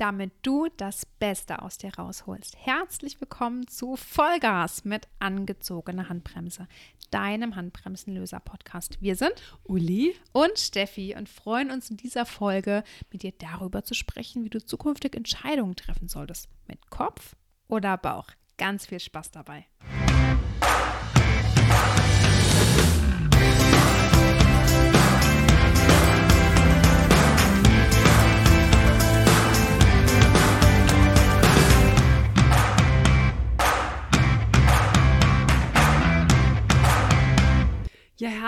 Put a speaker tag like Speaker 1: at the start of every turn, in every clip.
Speaker 1: damit du das Beste aus dir rausholst. Herzlich willkommen zu Vollgas mit angezogener Handbremse, deinem Handbremsenlöser-Podcast. Wir sind
Speaker 2: Uli
Speaker 1: und Steffi und freuen uns in dieser Folge mit dir darüber zu sprechen, wie du zukünftig Entscheidungen treffen solltest. Mit Kopf oder Bauch. Ganz viel Spaß dabei.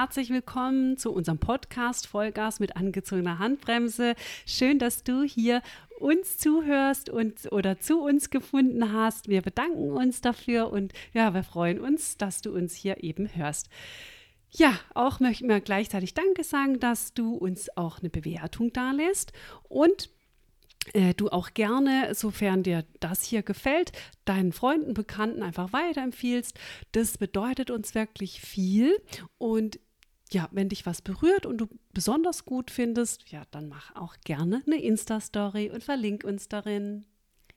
Speaker 2: Herzlich willkommen zu unserem Podcast Vollgas mit angezogener Handbremse. Schön, dass du hier uns zuhörst und oder zu uns gefunden hast. Wir bedanken uns dafür und ja, wir freuen uns, dass du uns hier eben hörst. Ja, auch möchten wir gleichzeitig Danke sagen, dass du uns auch eine Bewertung dalässt und äh, du auch gerne, sofern dir das hier gefällt, deinen Freunden, Bekannten einfach weiterempfiehlst. Das bedeutet uns wirklich viel. Und ja, wenn dich was berührt und du besonders gut findest, ja, dann mach auch gerne eine Insta-Story und verlink uns darin.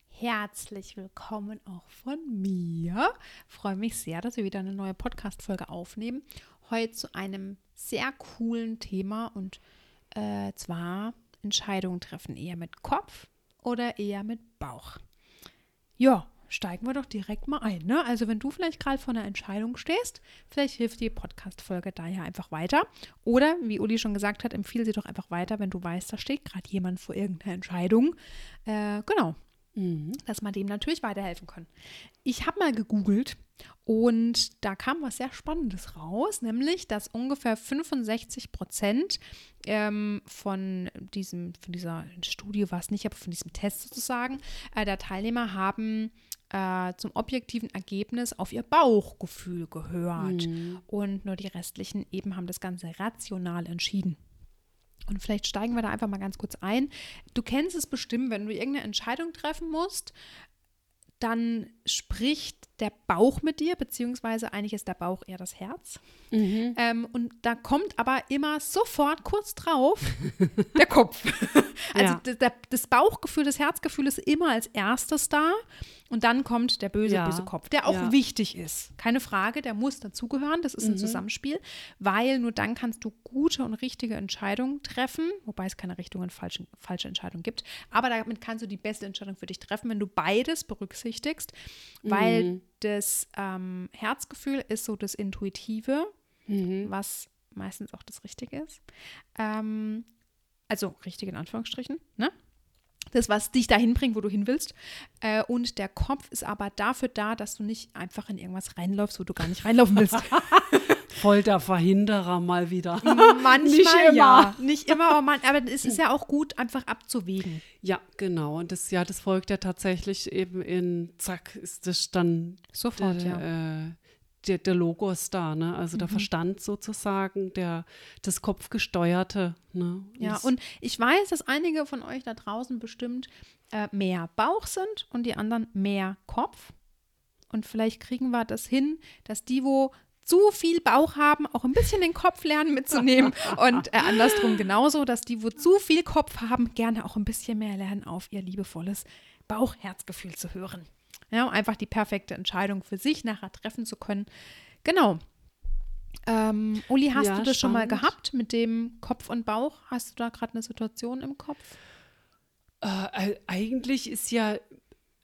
Speaker 1: Herzlich willkommen auch von mir. Freue mich sehr, dass wir wieder eine neue Podcast-Folge aufnehmen. Heute zu einem sehr coolen Thema und äh, zwar Entscheidungen treffen, eher mit Kopf oder eher mit Bauch? Ja, steigen wir doch direkt mal ein. Ne? Also wenn du vielleicht gerade vor einer Entscheidung stehst, vielleicht hilft die Podcast-Folge da ja einfach weiter. Oder, wie Uli schon gesagt hat, empfehle sie doch einfach weiter, wenn du weißt, da steht gerade jemand vor irgendeiner Entscheidung. Äh, genau, mhm. dass man dem natürlich weiterhelfen kann. Ich habe mal gegoogelt und da kam was sehr Spannendes raus, nämlich, dass ungefähr 65 Prozent ähm, von diesem, von dieser Studie war es nicht, aber von diesem Test sozusagen, äh, der Teilnehmer haben äh, zum objektiven Ergebnis auf ihr Bauchgefühl gehört. Mhm. Und nur die restlichen eben haben das Ganze rational entschieden. Und vielleicht steigen wir da einfach mal ganz kurz ein. Du kennst es bestimmt, wenn du irgendeine Entscheidung treffen musst, dann spricht der Bauch mit dir, beziehungsweise eigentlich ist der Bauch eher das Herz. Mhm. Ähm, und da kommt aber immer sofort kurz drauf der Kopf. also ja. das, Bauchgefühl, das Herzgefühl ist immer als erstes da. Und dann kommt der böse, ja. böse Kopf, der auch ja. wichtig ist. Keine Frage, der muss dazugehören. Das ist ein mhm. Zusammenspiel, weil nur dann kannst du gute und richtige Entscheidungen treffen, wobei es keine richtige und falsche, falsche Entscheidung gibt. Aber damit kannst du die beste Entscheidung für dich treffen, wenn du beides berücksichtigst, weil mhm. Das ähm, Herzgefühl ist so das Intuitive, mhm. was meistens auch das Richtige ist. Ähm, also richtig in Anführungsstrichen, ne? das, was dich dahin bringt, wo du hin willst. Äh, und der Kopf ist aber dafür da, dass du nicht einfach in irgendwas reinläufst, wo du gar nicht reinlaufen willst.
Speaker 2: Voll der Verhinderer mal wieder.
Speaker 1: Manchmal nicht immer. ja. Nicht immer, aber, man, aber es ist ja auch gut, einfach abzuwägen.
Speaker 2: Ja, genau. Und das, ja, das folgt ja tatsächlich eben in, zack, ist das dann
Speaker 1: sofort, der, ja.
Speaker 2: Äh, der, der Logos da, ne? Also mhm. der Verstand sozusagen, der das Kopfgesteuerte. Ne?
Speaker 1: Ja, und ich weiß, dass einige von euch da draußen bestimmt äh, mehr Bauch sind und die anderen mehr Kopf. Und vielleicht kriegen wir das hin, dass die, wo zu viel Bauch haben, auch ein bisschen den Kopf lernen mitzunehmen. und äh, andersrum genauso, dass die, wo zu viel Kopf haben, gerne auch ein bisschen mehr lernen, auf ihr liebevolles Bauch-Herzgefühl zu hören. Ja, um einfach die perfekte Entscheidung für sich nachher treffen zu können. Genau. Ähm, Uli, hast ja, du das spannend. schon mal gehabt mit dem Kopf und Bauch? Hast du da gerade eine Situation im Kopf?
Speaker 2: Äh, eigentlich ist ja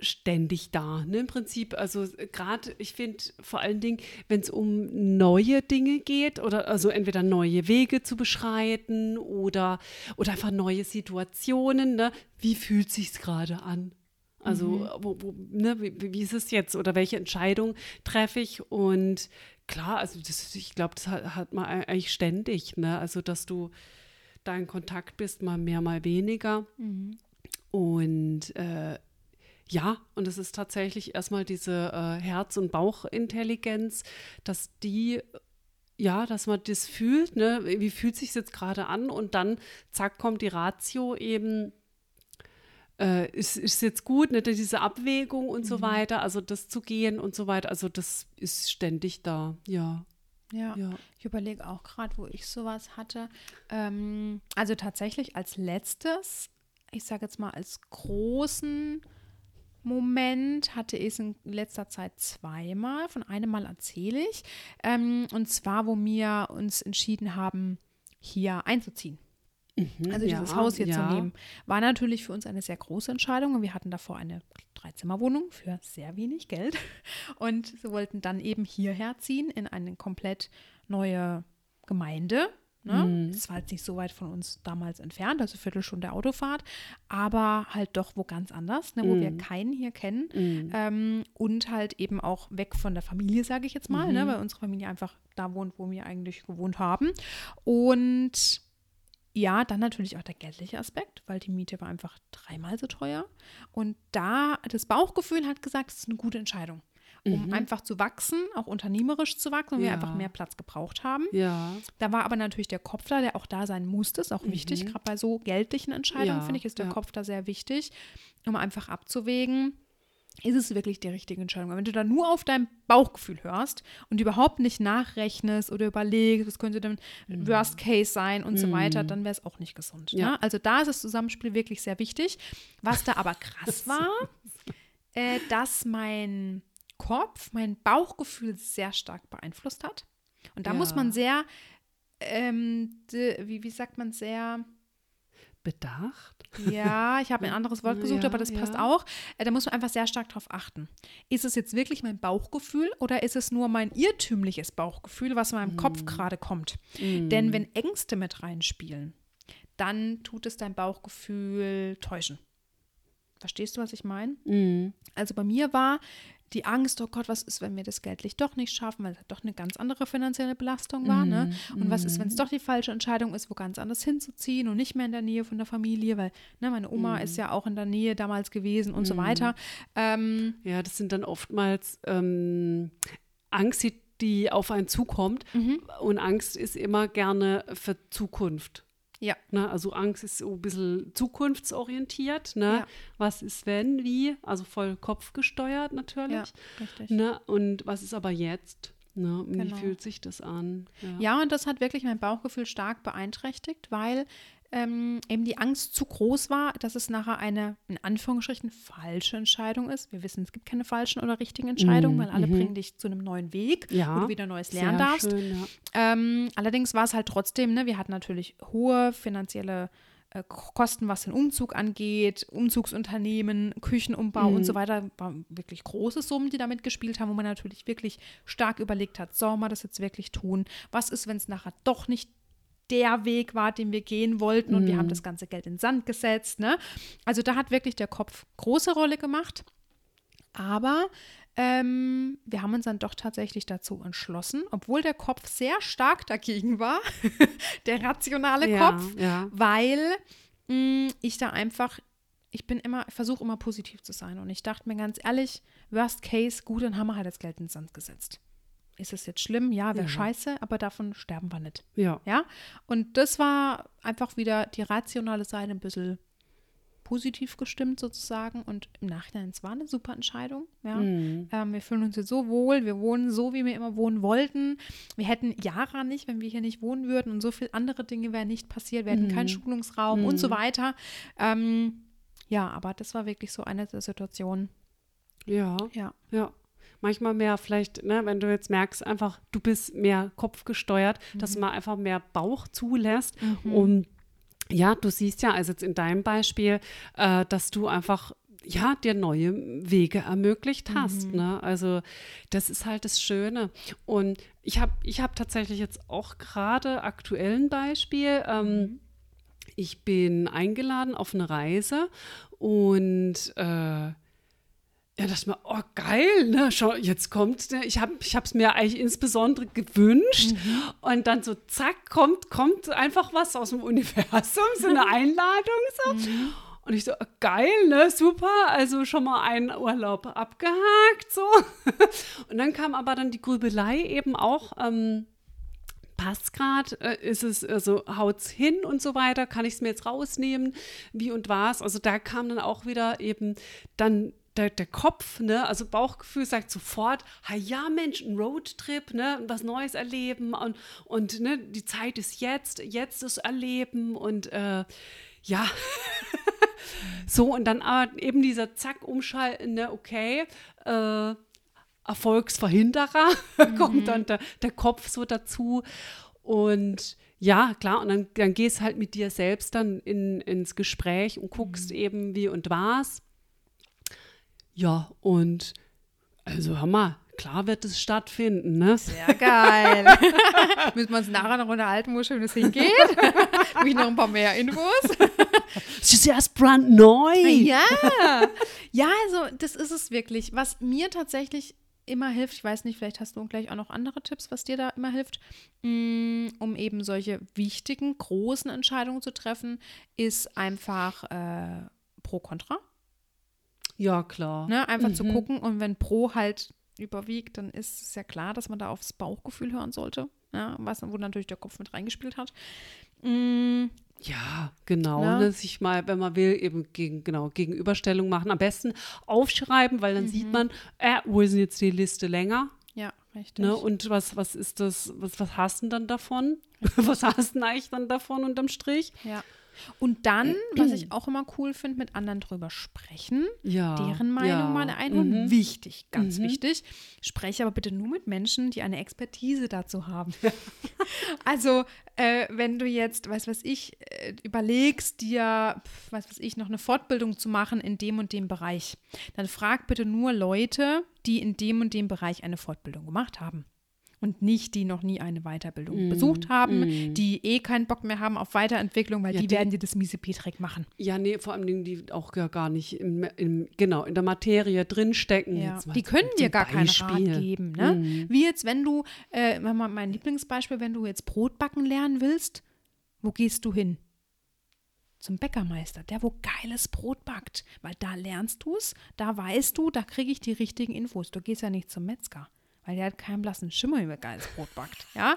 Speaker 2: ständig da. Ne? Im Prinzip, also gerade, ich finde vor allen Dingen, wenn es um neue Dinge geht oder also entweder neue Wege zu beschreiten oder, oder einfach neue Situationen, ne? wie fühlt sich gerade an? Also, mhm. wo, wo, ne, wie, wie, ist es jetzt oder welche Entscheidung treffe ich? Und klar, also das, ich glaube, das hat, hat, man eigentlich ständig, ne? Also, dass du da in Kontakt bist, mal mehr, mal weniger. Mhm. Und äh, ja, und es ist tatsächlich erstmal diese äh, Herz- und Bauchintelligenz, dass die ja, dass man das fühlt, ne? Wie fühlt sich jetzt gerade an? Und dann, zack, kommt die Ratio eben äh, ist, ist jetzt gut, ne, diese Abwägung und mhm. so weiter, also das zu gehen und so weiter, also das ist ständig da, ja.
Speaker 1: Ja, ja. ich überlege auch gerade, wo ich sowas hatte. Ähm, also tatsächlich als letztes ich sage jetzt mal, als großen Moment hatte ich es in letzter Zeit zweimal. Von einem Mal erzähle ich. Ähm, und zwar, wo wir uns entschieden haben, hier einzuziehen.
Speaker 2: Mhm,
Speaker 1: Also dieses
Speaker 2: ja,
Speaker 1: Haus hier
Speaker 2: ja.
Speaker 1: zu nehmen, war natürlich für uns eine sehr große Entscheidung und wir hatten davor eine Dreizimmerwohnung für sehr wenig Geld und wir wollten dann eben hierher ziehen in eine komplett neue Gemeinde. Ne?
Speaker 2: Mhm.
Speaker 1: Das war jetzt nicht so weit von uns damals entfernt, also Viertelstunde Autofahrt, aber halt doch wo ganz anders, ne? wo wir
Speaker 2: Mhm.
Speaker 1: keinen hier kennen
Speaker 2: Mhm.
Speaker 1: ähm, und halt eben auch weg von der Familie, sage ich jetzt mal,
Speaker 2: Mhm.
Speaker 1: ne? weil unsere Familie einfach da wohnt, wo wir eigentlich gewohnt haben. Und ja, dann natürlich auch der geldliche Aspekt, weil die Miete war einfach dreimal so teuer. Und da, das Bauchgefühl hat gesagt, es ist eine gute Entscheidung, um
Speaker 2: Mhm.
Speaker 1: einfach zu wachsen, auch unternehmerisch zu wachsen und wir
Speaker 2: Ja.
Speaker 1: einfach mehr Platz gebraucht haben.
Speaker 2: Ja.
Speaker 1: Da war aber natürlich der Kopf da, der auch da sein musste, ist auch wichtig. Gerade bei so geldlichen Entscheidungen,
Speaker 2: Mhm. Ja,
Speaker 1: finde ich, ist der. Kopf da sehr wichtig, um einfach abzuwägen, ist es wirklich die richtige Entscheidung. Wenn du da nur auf dein Bauchgefühl hörst und überhaupt nicht nachrechnest oder überlegst, was könnte denn
Speaker 2: Mhm.
Speaker 1: Worst Case sein und so weiter, dann wäre es auch nicht gesund.
Speaker 2: Ja.
Speaker 1: Ne? Also da ist das Zusammenspiel wirklich sehr wichtig. Was da aber krass war, äh, dass mein Kopf, mein Bauchgefühl sehr stark beeinflusst hat. Und da muss
Speaker 2: Ja.
Speaker 1: man sehr, ähm, de, wie, wie sagt man, sehr,
Speaker 2: Bedacht.
Speaker 1: ja, ich habe ein anderes Wort gesucht,
Speaker 2: Ja,
Speaker 1: aber das passt
Speaker 2: ja.
Speaker 1: auch. Äh, da muss man einfach sehr stark drauf achten. Ist es jetzt wirklich mein Bauchgefühl oder ist es nur mein irrtümliches Bauchgefühl, was in meinem
Speaker 2: Mhm.
Speaker 1: Kopf gerade kommt? Denn wenn Ängste mit reinspielen, dann tut es dein Bauchgefühl täuschen. Verstehst du, was ich meine?
Speaker 2: Mhm.
Speaker 1: Also bei mir war die Angst, oh Gott, was ist, wenn wir das geldlich doch nicht schaffen, weil es doch eine ganz andere finanzielle Belastung war, ne? Und was ist, wenn es doch die falsche Entscheidung ist, wo ganz anders hinzuziehen und nicht mehr in der Nähe von der Familie, weil ne, meine Oma ist ja auch in der Nähe damals gewesen und so weiter. Ähm,
Speaker 2: Ja, das sind dann oftmals ähm, Angst, die- die auf einen zukommt.
Speaker 1: Mhm.
Speaker 2: Und Angst ist immer gerne für Zukunft.
Speaker 1: Ja,
Speaker 2: Ne? Also Angst ist so ein bisschen zukunftsorientiert. Ne?
Speaker 1: Ja.
Speaker 2: Was ist wenn, wie? Also voll kopfgesteuert natürlich.
Speaker 1: ja, richtig.
Speaker 2: Ne? Und was ist aber jetzt? Ne? Und
Speaker 1: Genau.
Speaker 2: Wie fühlt sich das an? Ja.
Speaker 1: Ja, und das hat wirklich mein Bauchgefühl stark beeinträchtigt, weil ähm, eben die Angst zu groß war, dass es nachher eine, in Anführungsstrichen, falsche Entscheidung ist. Wir wissen, es gibt keine falschen oder richtigen Entscheidungen, weil alle bringen dich zu einem neuen Weg,
Speaker 2: Mhm, Ja,
Speaker 1: wo du wieder Neues lernen darfst.
Speaker 2: Schön, ja.
Speaker 1: Ähm, allerdings war es halt trotzdem, ne, wir hatten natürlich hohe finanzielle äh, Kosten, was den Umzug angeht, Umzugsunternehmen, Küchenumbau und so weiter, waren wirklich große Summen, die damit gespielt haben, wo man natürlich wirklich stark überlegt hat, soll man das jetzt wirklich tun? Was ist, wenn es nachher doch nicht der Weg war, den wir gehen wollten und wir haben das ganze Geld in den Sand gesetzt, ne? Also da hat wirklich der Kopf große Rolle gemacht. Aber ähm, wir haben uns dann doch tatsächlich dazu entschlossen, obwohl der Kopf sehr stark dagegen war, der rationale
Speaker 2: Ja,
Speaker 1: Kopf,
Speaker 2: ja.
Speaker 1: weil mh, ich da einfach, ich bin immer, ich versuche immer positiv zu sein. Und ich dachte mir ganz ehrlich, worst case, gut, dann haben wir halt das Geld in den Sand gesetzt. Ist es jetzt schlimm? Ja, wäre
Speaker 2: Ja.
Speaker 1: scheiße, aber davon sterben wir nicht.
Speaker 2: Ja.
Speaker 1: Ja, und das war einfach wieder die rationale Seite ein bisschen positiv gestimmt sozusagen und im Nachhinein, es war eine super Entscheidung. Ja.
Speaker 2: Mhm.
Speaker 1: Ähm, wir fühlen uns hier so wohl, wir wohnen so, wie wir immer wohnen wollten. Wir hätten Jahre nicht, wenn wir hier nicht wohnen würden und so viele andere Dinge wären nicht passiert. Wir hätten keinen Schulungsraum und so weiter. Ähm, ja, aber das war wirklich so eine der Situationen.
Speaker 2: Ja.
Speaker 1: Ja,
Speaker 2: Ja. Manchmal mehr vielleicht, ne, wenn du jetzt merkst, einfach, du bist mehr kopfgesteuert, dass
Speaker 1: Mhm.
Speaker 2: man einfach mehr Bauch zulässt. Und ja, du siehst ja, also jetzt in deinem Beispiel, äh, dass du einfach ja, dir neue Wege ermöglicht hast.
Speaker 1: Mhm.
Speaker 2: Ne? Also das ist halt das Schöne. Und ich habe ich hab tatsächlich jetzt auch gerade aktuell ein Beispiel. Ähm,
Speaker 1: Mhm.
Speaker 2: Ich bin eingeladen auf eine Reise und äh, ja, ich mir, oh geil, ne? Schau, jetzt kommt, ne? ich habe es mir eigentlich insbesondere gewünscht und dann so zack, kommt, kommt einfach was aus dem Universum, so eine Einladung so. Und ich so, oh, geil, ne, super, also schon mal einen Urlaub abgehakt, so. Und dann kam aber dann die Grübelei eben auch, ähm, passt gerade, äh, ist es, also haut's hin und so weiter, kann ich es mir jetzt rausnehmen, wie und was. Also da kam dann auch wieder eben dann der, der Kopf, ne, also Bauchgefühl sagt sofort, ha ja Mensch, ein Roadtrip, ne, was Neues erleben und, und ne, die Zeit ist jetzt, jetzt das Erleben und äh, ja, So, und dann aber eben dieser Zack, umschalten, ne, okay, äh, Erfolgsverhinderer kommt dann der, der Kopf so dazu. Und ja, klar, und dann, dann gehst halt mit dir selbst dann in, ins Gespräch und guckst eben, wie und was. Ja, und also hör mal, klar wird es stattfinden, ne?
Speaker 1: Sehr geil. Müssen wir uns nachher noch unterhalten, wo schön es hingeht. Habe ich noch ein paar mehr Infos?
Speaker 2: Es ist erst brandneu.
Speaker 1: Ja. Ja, also das ist es wirklich. Was mir tatsächlich immer hilft, ich weiß nicht, vielleicht hast du gleich auch noch andere Tipps, was dir da immer hilft, mm, um eben solche wichtigen, großen Entscheidungen zu treffen, ist einfach äh, Pro-Kontra.
Speaker 2: Ja, klar.
Speaker 1: Ne? Einfach
Speaker 2: Mhm.
Speaker 1: zu gucken und wenn Pro halt überwiegt, dann ist es ja klar, dass man da aufs Bauchgefühl hören sollte. Ja, was, wo natürlich der Kopf mit reingespielt hat. Mm,
Speaker 2: Ja, genau.
Speaker 1: Ne?
Speaker 2: Ne? Sich mal, wenn man will, eben gegen, genau, Gegenüberstellung machen. Am besten aufschreiben, weil dann sieht
Speaker 1: Mhm.
Speaker 2: man, äh, wo ist denn jetzt die Liste länger?
Speaker 1: ja, richtig.
Speaker 2: Ne? Und was, was ist das, was, was hast du denn dann davon? was hast du denn eigentlich dann davon unterm Strich?
Speaker 1: Ja. Und dann, was ich auch immer cool finde, mit anderen drüber sprechen,
Speaker 2: Ja.
Speaker 1: deren Meinung
Speaker 2: ja.
Speaker 1: mal einholen.
Speaker 2: Mhm.
Speaker 1: Wichtig, ganz
Speaker 2: Mhm.
Speaker 1: wichtig. Spreche aber bitte nur mit Menschen, die eine Expertise dazu haben. also, äh, wenn du jetzt, weiß was ich, äh, überlegst, dir, weiß was ich, noch eine Fortbildung zu machen in dem und dem Bereich, dann frag bitte nur Leute, die in dem und dem Bereich eine Fortbildung gemacht haben. Und nicht die noch nie eine Weiterbildung
Speaker 2: Mm,
Speaker 1: besucht haben,
Speaker 2: mm.
Speaker 1: die eh keinen Bock mehr haben auf Weiterentwicklung, weil
Speaker 2: Ja,
Speaker 1: die,
Speaker 2: die-
Speaker 1: werden dir das miese Petrek machen.
Speaker 2: Ja, nee, vor allem Dingen, die auch ja gar nicht im, im, genau, in der Materie drinstecken.
Speaker 1: Ja. Die können dir gar keinen Rat
Speaker 2: Beispiel.
Speaker 1: geben. Ne?
Speaker 2: Mhm.
Speaker 1: Wie jetzt, wenn du, äh, mein Lieblingsbeispiel, wenn du jetzt Brot backen lernen willst, wo gehst du hin? Zum Bäckermeister, der wo geiles Brot backt. Weil da lernst du es, da weißt du, da kriege ich die richtigen Infos. Du gehst ja nicht zum Metzger. Weil der hat keinen blassen Schimmer, wie er geiles Brot backt. Ja?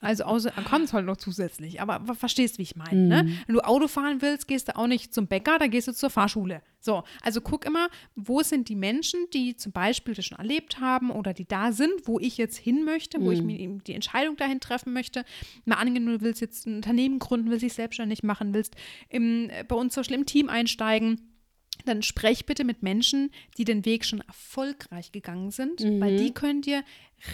Speaker 1: Also außer, er kann es halt noch zusätzlich. Aber ver- verstehst, wie ich meine. Ne? Wenn du Auto fahren willst, gehst du auch nicht zum Bäcker, da gehst du zur Fahrschule. So, also guck immer, wo sind die Menschen, die zum Beispiel das schon erlebt haben oder die da sind, wo ich jetzt hin möchte, wo ich mir die Entscheidung dahin treffen möchte. Mal angenommen, du willst jetzt ein Unternehmen gründen, willst dich selbstständig machen, willst im, äh, bei uns zum Beispiel im Team einsteigen dann sprech bitte mit Menschen, die den Weg schon erfolgreich gegangen sind, weil die können dir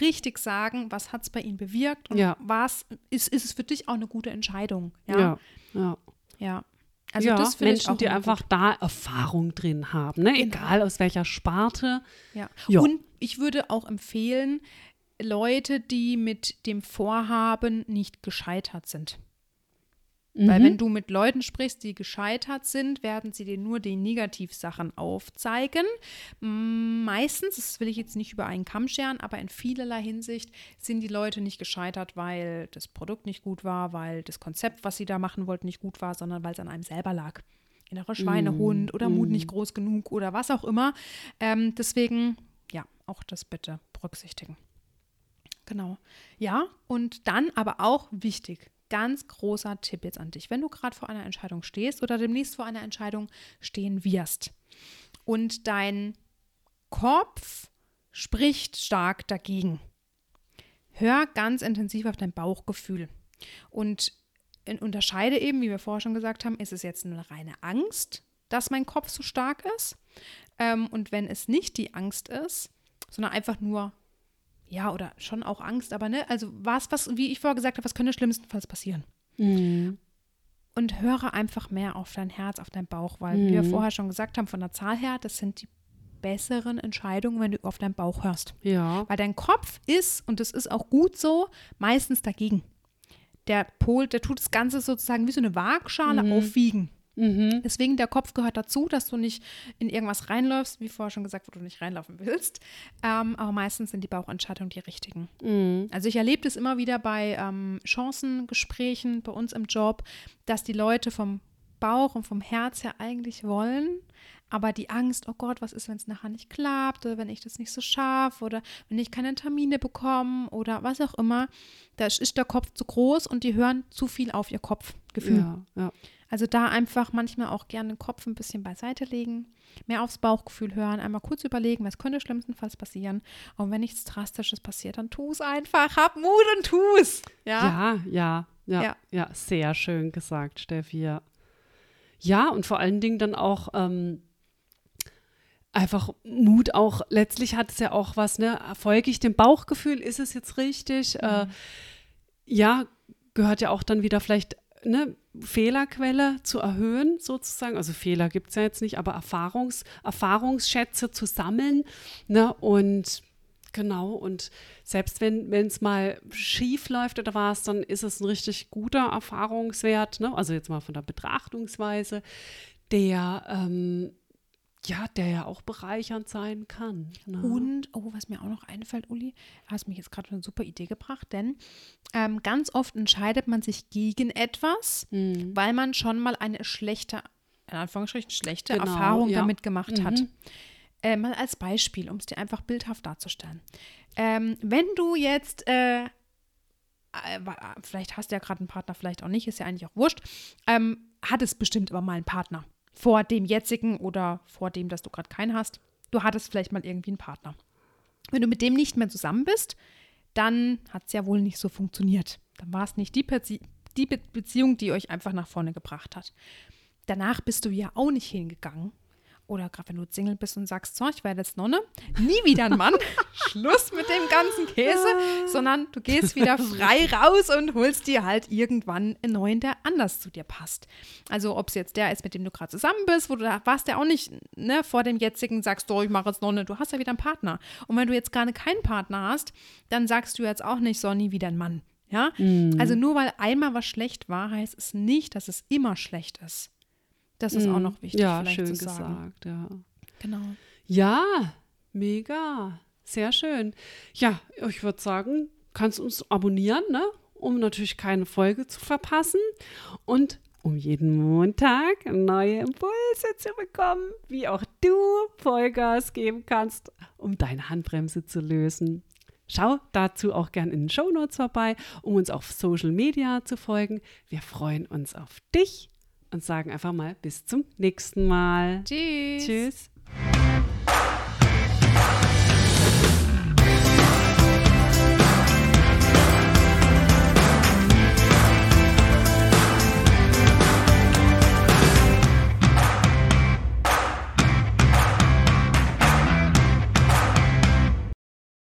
Speaker 1: richtig sagen, was hat es bei ihnen bewirkt und
Speaker 2: Ja.
Speaker 1: was ist, ist es für dich auch eine gute Entscheidung. Ja,
Speaker 2: Ja, ja.
Speaker 1: ja. Also
Speaker 2: ja,
Speaker 1: das
Speaker 2: Menschen, die einfach da Erfahrung drin haben, ne?
Speaker 1: Genau.
Speaker 2: egal aus welcher Sparte.
Speaker 1: Gut. Ja.
Speaker 2: Ja.
Speaker 1: Und ich würde auch empfehlen, Leute, die mit dem Vorhaben nicht gescheitert sind. Weil
Speaker 2: Mhm.
Speaker 1: wenn du mit Leuten sprichst, die gescheitert sind, werden sie dir nur die Negativsachen aufzeigen. Mm, Meistens, das will ich jetzt nicht über einen Kamm scheren, aber in vielerlei Hinsicht sind die Leute nicht gescheitert, weil das Produkt nicht gut war, weil das Konzept, was sie da machen wollten, nicht gut war, sondern weil es an einem selber lag. Innerer Schweinehund oder Mut nicht groß genug oder was auch immer. Ähm, deswegen, ja, auch das bitte berücksichtigen. Genau. Ja, und dann aber auch wichtig, ganz großer Tipp jetzt an dich, wenn du gerade vor einer Entscheidung stehst oder demnächst vor einer Entscheidung stehen wirst und dein Kopf spricht stark dagegen. Hör ganz intensiv auf dein Bauchgefühl und unterscheide eben, wie wir vorher schon gesagt haben, ist es jetzt eine reine Angst, dass mein Kopf so stark ist? Ähm, und wenn es nicht die Angst ist, sondern einfach nur ja, oder schon auch Angst, aber ne, also was, was, wie ich vorher gesagt habe, was könnte schlimmstenfalls passieren?
Speaker 2: Mhm.
Speaker 1: Und höre einfach mehr auf dein Herz, auf deinen Bauch, weil wie wir
Speaker 2: Mhm.
Speaker 1: vorher schon gesagt haben, von der Zahl her, das sind die besseren Entscheidungen, wenn du auf deinen Bauch hörst.
Speaker 2: Ja.
Speaker 1: Weil dein Kopf ist, und das ist auch gut so, meistens dagegen. Der Pol, der tut das Ganze sozusagen wie so eine Waagschale aufwiegen.
Speaker 2: Mhm.
Speaker 1: Deswegen, der Kopf gehört dazu, dass du nicht in irgendwas reinläufst, wie vorher schon gesagt, wo du nicht reinlaufen willst. Ähm, aber meistens sind die Bauchentscheidungen die richtigen.
Speaker 2: Mhm.
Speaker 1: Also ich erlebe das immer wieder bei ähm, Chancengesprächen bei uns im Job, dass die Leute vom Bauch und vom Herz her eigentlich wollen, aber die Angst, oh Gott, was ist, wenn es nachher nicht klappt oder wenn ich das nicht so schaffe oder wenn ich keine Termine bekomme oder was auch immer, da ist der Kopf zu groß und die hören zu viel auf ihr Kopfgefühl.
Speaker 2: Ja, ja.
Speaker 1: Also da einfach manchmal auch gerne den Kopf ein bisschen beiseite legen, mehr aufs Bauchgefühl hören, einmal kurz überlegen, was könnte schlimmstenfalls passieren. Und wenn nichts Drastisches passiert, dann tu es einfach. Hab Mut und tu es.
Speaker 2: Ja. Ja, ja,
Speaker 1: ja,
Speaker 2: Ja. sehr schön gesagt, Steffi. Ja. ja, und vor allen Dingen dann auch ähm, einfach Mut auch, letztlich hat es ja auch was, ne, folge ich dem Bauchgefühl, ist es jetzt richtig? Mhm. Äh, ja, gehört ja auch dann wieder vielleicht eine Fehlerquelle zu erhöhen, sozusagen. Also Fehler gibt es ja jetzt nicht, aber Erfahrungs, Erfahrungsschätze zu sammeln. Ne? Und genau, und selbst wenn es mal schief läuft oder was, dann ist es ein richtig guter Erfahrungswert. Ne? Also jetzt mal von der Betrachtungsweise, der ähm, ja, der ja auch bereichernd sein kann.
Speaker 1: Ne? Und, oh, was mir auch noch einfällt, Uli, hast mich jetzt gerade eine super Idee gebracht, denn ähm, ganz oft entscheidet man sich gegen etwas, mhm. weil man schon mal eine schlechte, in Anführungsstrichen schlechte genau, Erfahrung ja. damit gemacht mhm. hat. Äh, mal als Beispiel, um es dir einfach bildhaft darzustellen. Ähm, wenn du jetzt äh, äh vielleicht hast du ja gerade einen Partner, vielleicht auch nicht, ist ja eigentlich auch wurscht. Ähm, hattest bestimmt aber mal einen Partner vor dem jetzigen oder vor dem, dass du gerade keinen hast. Du hattest vielleicht mal irgendwie einen Partner. Wenn du mit dem nicht mehr zusammen bist, dann hat es ja wohl nicht so funktioniert. Dann war es nicht die, Bezie die Be Beziehung, die euch einfach nach vorne gebracht hat. Danach bist du ja auch nicht hingegangen oder gerade wenn du Single bist und sagst, so, ich werde jetzt Nonne, nie wieder ein Mann, Schluss mit dem ganzen Käse, sondern du gehst wieder frei raus und holst dir halt irgendwann einen neuen, der anders zu dir passt. Also ob es jetzt der ist, mit dem du gerade zusammen bist, wo du da warst, der auch nicht ne, vor dem jetzigen sagst, oh, ich mache jetzt Nonne, du hast ja wieder einen Partner. Und wenn du jetzt gerade keinen Partner hast, dann sagst du jetzt auch nicht, so, nie wieder ein Mann. Ja, mm. also nur weil einmal was schlecht war, heißt es nicht, dass es immer schlecht ist. Das ist mm. auch noch wichtig.
Speaker 2: Ja, schön gesagt, ja.
Speaker 1: Genau.
Speaker 2: Ja, mega. Sehr schön. Ja, ich würde sagen, kannst uns abonnieren, ne? um natürlich keine Folge zu verpassen und um jeden Montag neue Impulse zu bekommen, wie auch du Vollgas geben kannst, um deine Handbremse zu lösen. Schau dazu auch gern in den Show Notes vorbei, um uns auf Social Media zu folgen. Wir freuen uns auf dich und sagen einfach mal bis zum nächsten Mal.
Speaker 1: Tschüss. Tschüss.